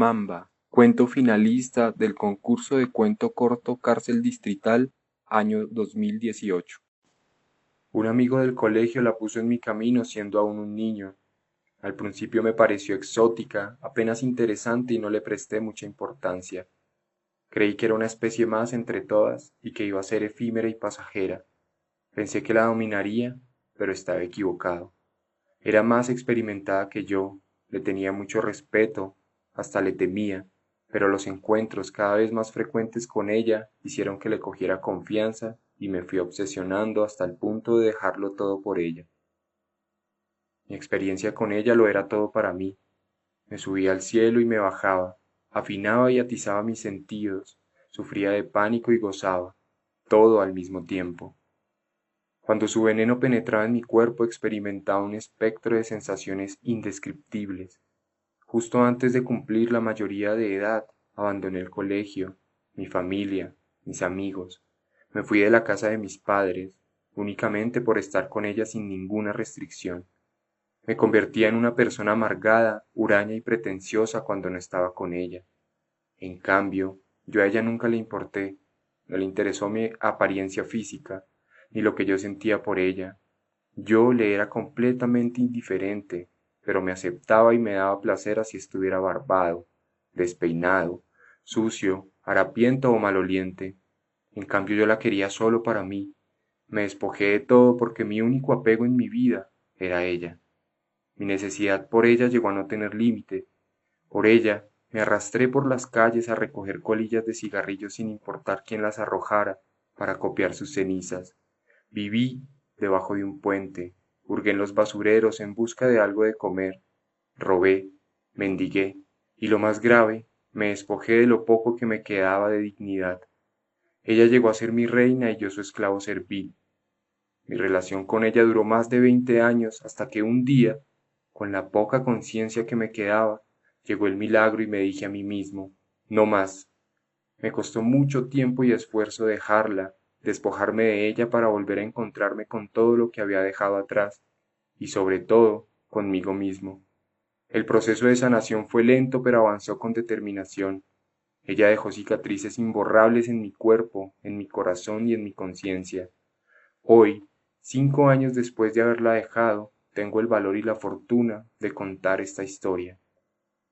Mamba, cuento finalista del concurso de cuento corto Cárcel Distrital, año 2018. Un amigo del colegio la puso en mi camino siendo aún un niño. Al principio me pareció exótica, apenas interesante y no le presté mucha importancia. Creí que era una especie más entre todas y que iba a ser efímera y pasajera. Pensé que la dominaría, pero estaba equivocado. Era más experimentada que yo, le tenía mucho respeto, hasta le temía, pero los encuentros cada vez más frecuentes con ella hicieron que le cogiera confianza y me fui obsesionando hasta el punto de dejarlo todo por ella. Mi experiencia con ella lo era todo para mí. Me subía al cielo y me bajaba, afinaba y atizaba mis sentidos, sufría de pánico y gozaba, todo al mismo tiempo. Cuando su veneno penetraba en mi cuerpo experimentaba un espectro de sensaciones indescriptibles, Justo antes de cumplir la mayoría de edad, abandoné el colegio, mi familia, mis amigos. Me fui de la casa de mis padres, únicamente por estar con ella sin ninguna restricción. Me convertía en una persona amargada, huraña y pretenciosa cuando no estaba con ella. En cambio, yo a ella nunca le importé, no le interesó mi apariencia física, ni lo que yo sentía por ella. Yo le era completamente indiferente, pero me aceptaba y me daba placer así estuviera barbado, despeinado, sucio, harapiento o maloliente. En cambio yo la quería solo para mí. Me despojé de todo porque mi único apego en mi vida era ella. Mi necesidad por ella llegó a no tener límite. Por ella me arrastré por las calles a recoger colillas de cigarrillos sin importar quién las arrojara para copiar sus cenizas. Viví debajo de un puente, hurgué en los basureros en busca de algo de comer, robé, mendigué, y lo más grave, me despojé de lo poco que me quedaba de dignidad. Ella llegó a ser mi reina y yo su esclavo servil. Mi relación con ella duró más de veinte años hasta que un día, con la poca conciencia que me quedaba, llegó el milagro y me dije a mí mismo, no más. Me costó mucho tiempo y esfuerzo dejarla, despojarme de ella para volver a encontrarme con todo lo que había dejado atrás, y sobre todo conmigo mismo. El proceso de sanación fue lento pero avanzó con determinación. Ella dejó cicatrices imborrables en mi cuerpo, en mi corazón y en mi conciencia. Hoy, cinco años después de haberla dejado, tengo el valor y la fortuna de contar esta historia.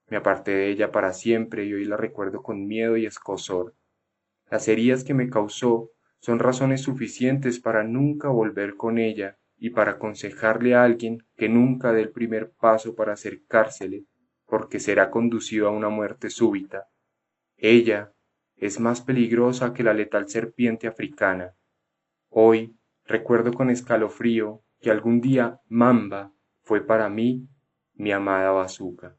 Me aparté de ella para siempre y hoy la recuerdo con miedo y escosor. Las heridas que me causó son razones suficientes para nunca volver con ella y para aconsejarle a alguien que nunca dé el primer paso para acercársele, porque será conducido a una muerte súbita. Ella es más peligrosa que la letal serpiente africana. Hoy recuerdo con escalofrío que algún día Mamba fue para mí mi amada bazuca.